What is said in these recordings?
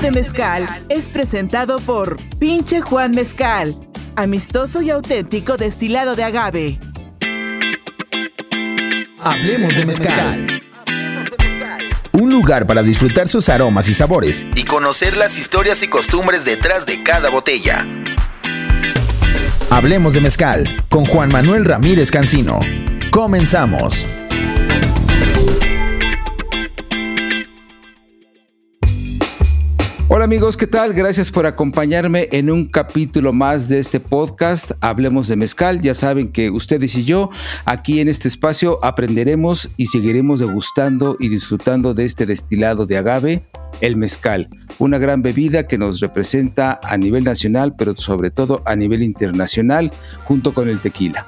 De Mezcal es presentado por Pinche Juan Mezcal, amistoso y auténtico destilado de agave. Hablemos de Mezcal. Un lugar para disfrutar sus aromas y sabores y conocer las historias y costumbres detrás de cada botella. Hablemos de Mezcal con Juan Manuel Ramírez Cancino. Comenzamos. Hola amigos, ¿qué tal? Gracias por acompañarme en un capítulo más de este podcast. Hablemos de mezcal. Ya saben que ustedes y yo aquí en este espacio aprenderemos y seguiremos degustando y disfrutando de este destilado de agave, el mezcal. Una gran bebida que nos representa a nivel nacional, pero sobre todo a nivel internacional, junto con el tequila.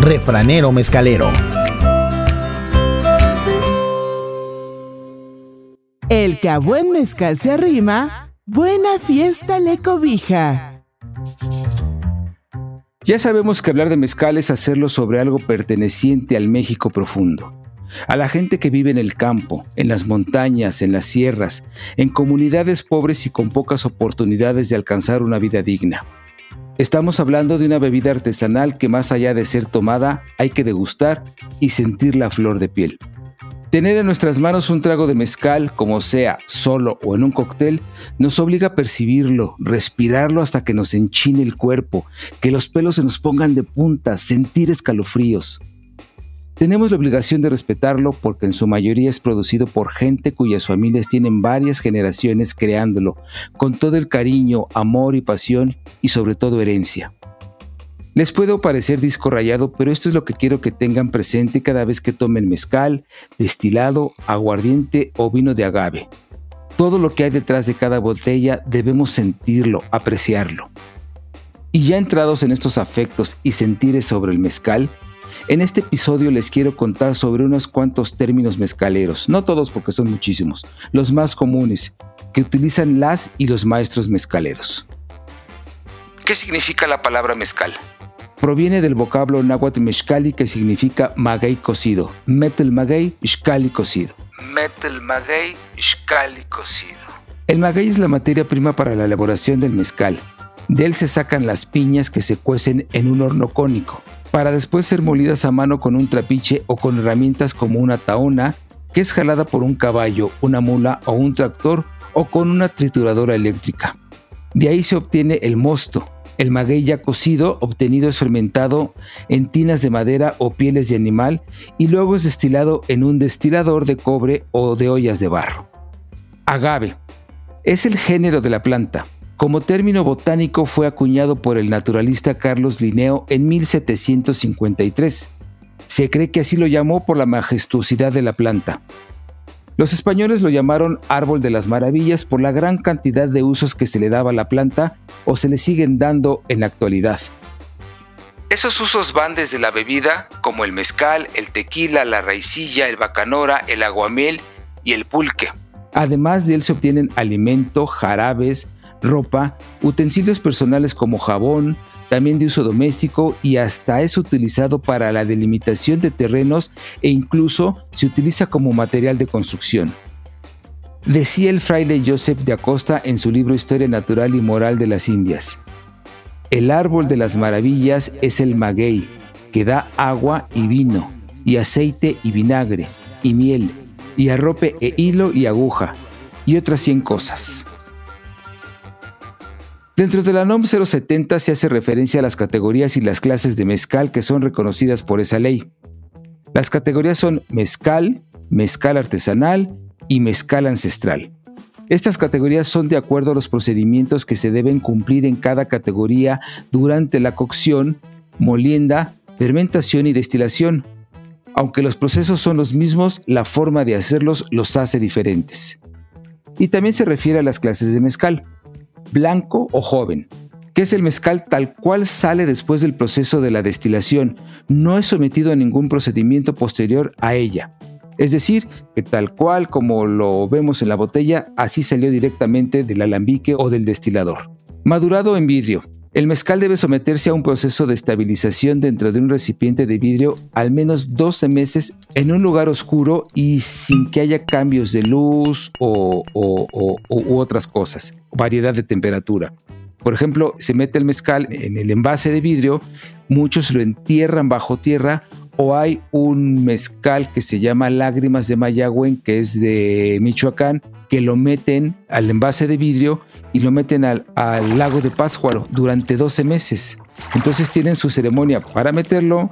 Refranero mezcalero. Que a buen mezcal se arrima, buena fiesta le cobija. Ya sabemos que hablar de mezcal es hacerlo sobre algo perteneciente al México profundo, a la gente que vive en el campo, en las montañas, en las sierras, en comunidades pobres y con pocas oportunidades de alcanzar una vida digna. Estamos hablando de una bebida artesanal que más allá de ser tomada hay que degustar y sentir la flor de piel. Tener en nuestras manos un trago de mezcal, como sea, solo o en un cóctel, nos obliga a percibirlo, respirarlo hasta que nos enchine el cuerpo, que los pelos se nos pongan de punta, sentir escalofríos. Tenemos la obligación de respetarlo porque en su mayoría es producido por gente cuyas familias tienen varias generaciones creándolo, con todo el cariño, amor y pasión y sobre todo herencia. Les puedo parecer disco rayado, pero esto es lo que quiero que tengan presente cada vez que tomen mezcal, destilado, aguardiente o vino de agave. Todo lo que hay detrás de cada botella debemos sentirlo, apreciarlo. Y ya entrados en estos afectos y sentires sobre el mezcal, en este episodio les quiero contar sobre unos cuantos términos mezcaleros, no todos porque son muchísimos, los más comunes, que utilizan las y los maestros mezcaleros. ¿Qué significa la palabra mezcal? proviene del vocablo náhuatl mezcali que significa maguey cocido. Metal maguey, xcali cocido. Metal maguey, xcali cocido. El maguey es la materia prima para la elaboración del mezcal. De él se sacan las piñas que se cuecen en un horno cónico, para después ser molidas a mano con un trapiche o con herramientas como una taona, que es jalada por un caballo, una mula o un tractor o con una trituradora eléctrica. De ahí se obtiene el mosto, el maguey ya cocido, obtenido es fermentado en tinas de madera o pieles de animal y luego es destilado en un destilador de cobre o de ollas de barro. Agave. Es el género de la planta. Como término botánico fue acuñado por el naturalista Carlos Linneo en 1753. Se cree que así lo llamó por la majestuosidad de la planta. Los españoles lo llamaron árbol de las maravillas por la gran cantidad de usos que se le daba a la planta o se le siguen dando en la actualidad. Esos usos van desde la bebida, como el mezcal, el tequila, la raicilla, el bacanora, el aguamiel y el pulque. Además de él se obtienen alimento, jarabes, ropa, utensilios personales como jabón, también de uso doméstico y hasta es utilizado para la delimitación de terrenos e incluso se utiliza como material de construcción. Decía el fraile Joseph de Acosta en su libro Historia Natural y Moral de las Indias. El árbol de las maravillas es el maguey, que da agua y vino, y aceite y vinagre, y miel, y arrope e hilo y aguja, y otras cien cosas. Dentro de la NOM 070 se hace referencia a las categorías y las clases de mezcal que son reconocidas por esa ley. Las categorías son mezcal, mezcal artesanal y mezcal ancestral. Estas categorías son de acuerdo a los procedimientos que se deben cumplir en cada categoría durante la cocción, molienda, fermentación y destilación. Aunque los procesos son los mismos, la forma de hacerlos los hace diferentes. Y también se refiere a las clases de mezcal blanco o joven, que es el mezcal tal cual sale después del proceso de la destilación, no es sometido a ningún procedimiento posterior a ella. Es decir, que tal cual como lo vemos en la botella, así salió directamente del alambique o del destilador. Madurado en vidrio. El mezcal debe someterse a un proceso de estabilización dentro de un recipiente de vidrio al menos 12 meses en un lugar oscuro y sin que haya cambios de luz o, u otras cosas, variedad de temperatura. Por ejemplo, se mete el mezcal en el envase de vidrio, muchos lo entierran bajo tierra o hay un mezcal que se llama Lágrimas de Mayagüen, que es de Michoacán, que lo meten al envase de vidrio y lo meten al, lago de Pátzcuaro durante 12 meses. Entonces tienen su ceremonia para meterlo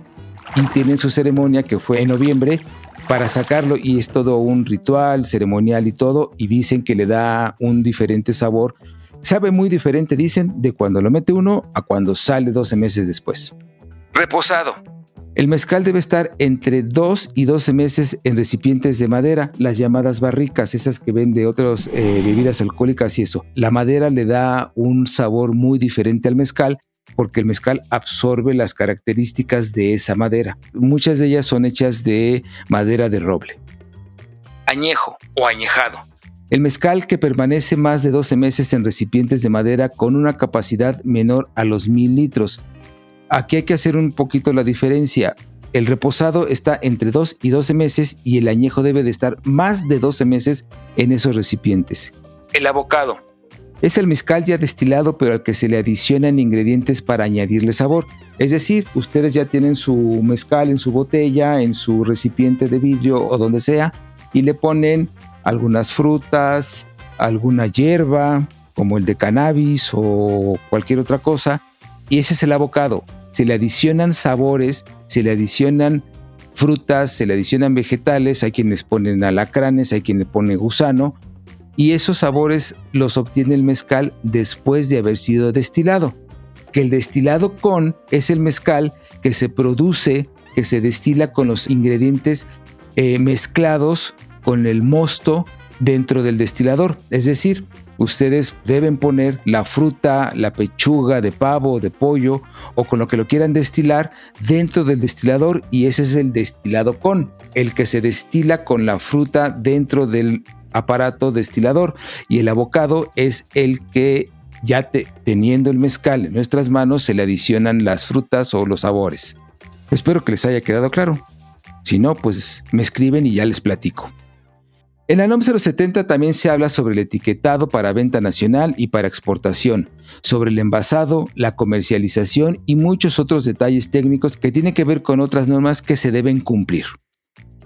y tienen su ceremonia que fue en noviembre para sacarlo y es todo un ritual ceremonial y todo y dicen que le da un diferente sabor. Sabe muy diferente, dicen, de cuando lo mete uno a cuando sale 12 meses después. Reposado. El mezcal debe estar entre 2 y 12 meses en recipientes de madera, las llamadas barricas, esas que ven de otras eh, bebidas alcohólicas y eso. La madera le da un sabor muy diferente al mezcal porque el mezcal absorbe las características de esa madera. Muchas de ellas son hechas de madera de roble. Añejo o añejado. El mezcal que permanece más de 12 meses en recipientes de madera con una capacidad menor a los mil litros Aquí hay que hacer un poquito la diferencia. El reposado está entre 2 y 12 meses y el añejo debe de estar más de 12 meses en esos recipientes. El abocado. Es el mezcal ya destilado pero al que se le adicionan ingredientes para añadirle sabor. Es decir, ustedes ya tienen su mezcal en su botella, en su recipiente de vidrio o donde sea y le ponen algunas frutas, alguna hierba como el de cannabis o cualquier otra cosa y ese es el abocado se le adicionan sabores, se le adicionan frutas, se le adicionan vegetales, hay quienes ponen alacranes, hay quienes ponen gusano, y esos sabores los obtiene el mezcal después de haber sido destilado. Que el destilado con es el mezcal que se produce, que se destila con los ingredientes eh, mezclados con el mosto dentro del destilador. Es decir, ustedes deben poner la fruta, la pechuga de pavo, de pollo o con lo que lo quieran destilar dentro del destilador y ese es el destilado con, el que se destila con la fruta dentro del aparato destilador y el abocado es el que ya teniendo el mezcal en nuestras manos se le adicionan las frutas o los sabores. Espero que les haya quedado claro. Si no, pues me escriben y ya les platico. En la NOM 070 también se habla sobre el etiquetado para venta nacional y para exportación, sobre el envasado, la comercialización y muchos otros detalles técnicos que tienen que ver con otras normas que se deben cumplir.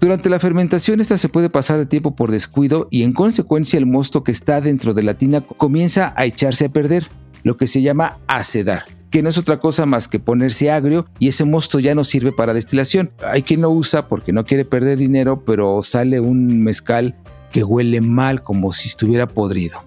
Durante la fermentación esta se puede pasar de tiempo por descuido y en consecuencia el mosto que está dentro de la tina comienza a echarse a perder, lo que se llama acedar que no es otra cosa más que ponerse agrio y ese mosto ya no sirve para destilación. Hay quien lo usa porque no quiere perder dinero, pero sale un mezcal que huele mal como si estuviera podrido.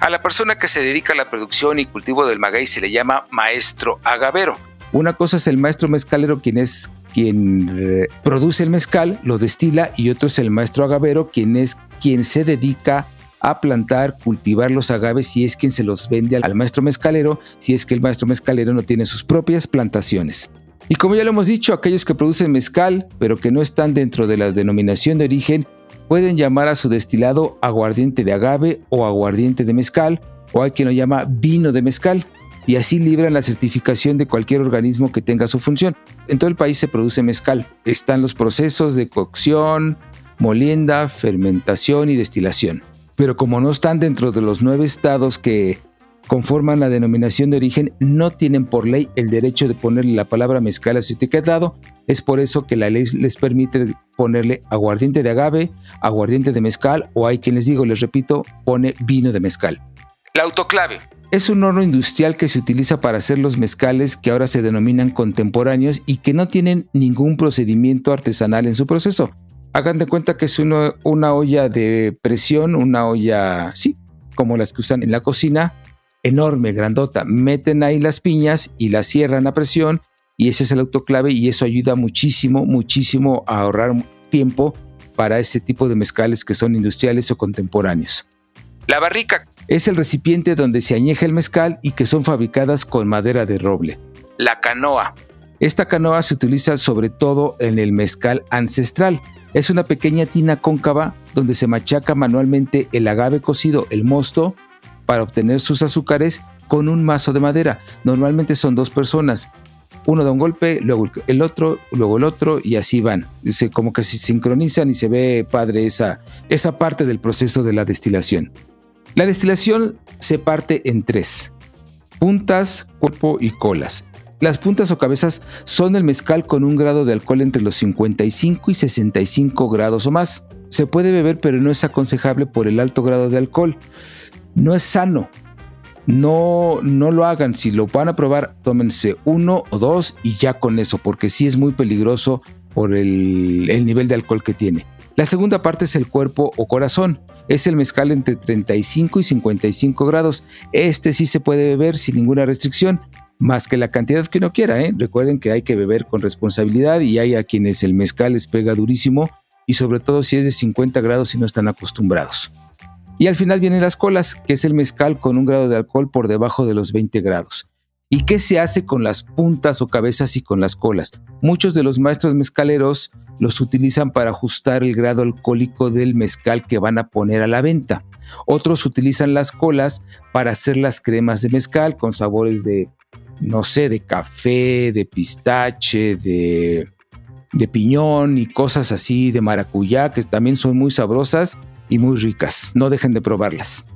A la persona que se dedica a la producción y cultivo del maguey se le llama maestro agavero. Una cosa es el maestro mezcalero, quien es quien eh, produce el mezcal, lo destila, y otro es el maestro agavero, quien es quien se dedica a plantar, cultivar los agaves y es quien se los vende al maestro mezcalero si es que el maestro mezcalero no tiene sus propias plantaciones. Y como ya lo hemos dicho, aquellos que producen mezcal, pero que no están dentro de la denominación de origen, Pueden llamar a su destilado aguardiente de agave o aguardiente de mezcal, o hay quien lo llama vino de mezcal, y así libran la certificación de cualquier organismo que tenga su función. En todo el país se produce mezcal. Están los procesos de cocción, molienda, fermentación y destilación. Pero como no están dentro de los nueve estados que conforman la denominación de origen no tienen por ley el derecho de ponerle la palabra mezcal a su etiquetado. Es por eso que la ley les permite ponerle aguardiente de agave, aguardiente de mezcal o hay quien les digo, les repito, pone vino de mezcal. La autoclave. Es un horno industrial que se utiliza para hacer los mezcales que ahora se denominan contemporáneos y que no tienen ningún procedimiento artesanal en su proceso. Hagan de cuenta que es una, una olla de presión, una olla, sí, como las que usan en la cocina, enorme, grandota. Meten ahí las piñas y las cierran a presión y ese es el autoclave y eso ayuda muchísimo, muchísimo a ahorrar tiempo para ese tipo de mezcales que son industriales o contemporáneos. La barrica es el recipiente donde se añeja el mezcal y que son fabricadas con madera de roble. La canoa. Esta canoa se utiliza sobre todo en el mezcal ancestral. Es una pequeña tina cóncava donde se machaca manualmente el agave cocido, el mosto, para obtener sus azúcares con un mazo de madera. Normalmente son dos personas. Uno da un golpe, luego el otro, luego el otro y así van. Como que se sincronizan y se ve padre esa, esa parte del proceso de la destilación. La destilación se parte en tres. Puntas, cuerpo y colas. Las puntas o cabezas son el mezcal con un grado de alcohol entre los 55 y 65 grados o más. Se puede beber pero no es aconsejable por el alto grado de alcohol. No es sano. No, no lo hagan. Si lo van a probar, tómense uno o dos y ya con eso, porque sí es muy peligroso por el, el nivel de alcohol que tiene. La segunda parte es el cuerpo o corazón. Es el mezcal entre 35 y 55 grados. Este sí se puede beber sin ninguna restricción más que la cantidad que uno quiera. ¿eh? Recuerden que hay que beber con responsabilidad y hay a quienes el mezcal les pega durísimo y sobre todo si es de 50 grados y no están acostumbrados. Y al final vienen las colas, que es el mezcal con un grado de alcohol por debajo de los 20 grados. ¿Y qué se hace con las puntas o cabezas y con las colas? Muchos de los maestros mezcaleros los utilizan para ajustar el grado alcohólico del mezcal que van a poner a la venta. Otros utilizan las colas para hacer las cremas de mezcal con sabores de no sé, de café, de pistache, de, de piñón y cosas así, de maracuyá, que también son muy sabrosas y muy ricas. No dejen de probarlas.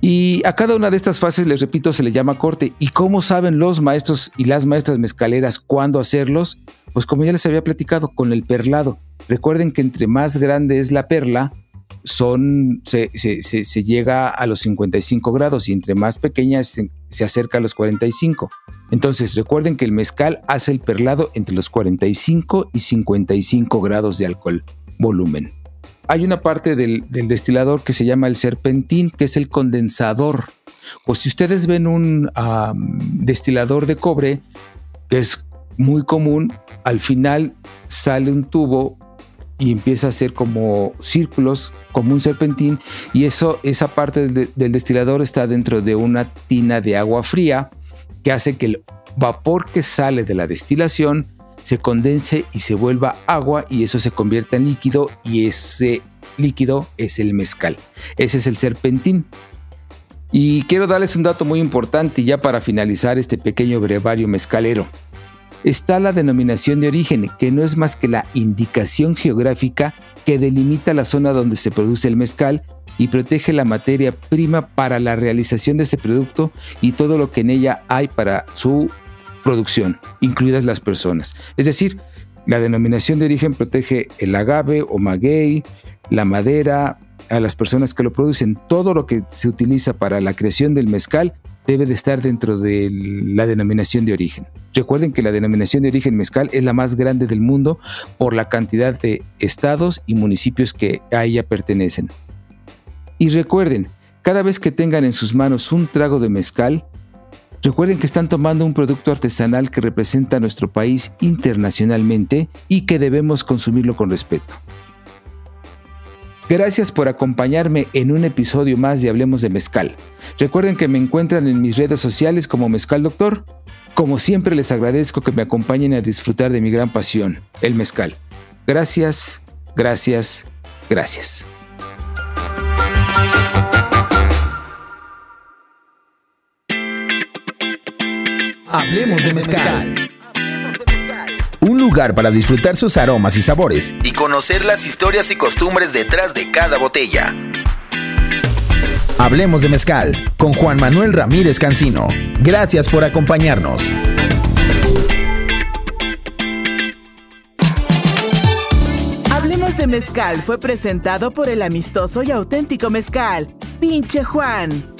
Y a cada una de estas fases, les repito, se le llama corte. ¿Y cómo saben los maestros y las maestras mezcaleras cuándo hacerlos? Pues como ya les había platicado, con el perlado. Recuerden que entre más grande es la perla, son, se, llega a los 55 grados y entre más pequeña se, se, acerca a los 45. Entonces recuerden que el mezcal hace el perlado entre los 45 y 55 grados de alcohol volumen. Hay una parte del, destilador que se llama el serpentín, que es el condensador. Pues si ustedes ven un destilador de cobre, que es muy común, al final sale un tubo y empieza a hacer como círculos, como un serpentín, y eso, esa parte del, destilador está dentro de una tina de agua fría que hace que el vapor que sale de la destilación se condense y se vuelva agua y eso se convierta en líquido y ese líquido es el mezcal. Ese es el serpentín. Y quiero darles un dato muy importante ya para finalizar este pequeño brevario mezcalero está la denominación de origen, que no es más que la indicación geográfica que delimita la zona donde se produce el mezcal y protege la materia prima para la realización de ese producto y todo lo que en ella hay para su producción, incluidas las personas. Es decir, la denominación de origen protege el agave o maguey, la madera, a las personas que lo producen, todo lo que se utiliza para la creación del mezcal debe de estar dentro de la denominación de origen. Recuerden que la denominación de origen mezcal es la más grande del mundo por la cantidad de estados y municipios que a ella pertenecen. Y recuerden, cada vez que tengan en sus manos un trago de mezcal, recuerden que están tomando un producto artesanal que representa a nuestro país internacionalmente y que debemos consumirlo con respeto. Gracias por acompañarme en un episodio más de Hablemos de Mezcal. Recuerden que me encuentran en mis redes sociales como Mezcal Doctor. Como siempre les agradezco que me acompañen a disfrutar de mi gran pasión, el mezcal. Gracias, gracias, gracias. Hablemos de mezcal un lugar para disfrutar sus aromas y sabores y conocer las historias y costumbres detrás de cada botella. Hablemos de mezcal con Juan Manuel Ramírez Cancino. Gracias por acompañarnos. Hablemos de mezcal fue presentado por el amistoso y auténtico mezcal, Pinche Juan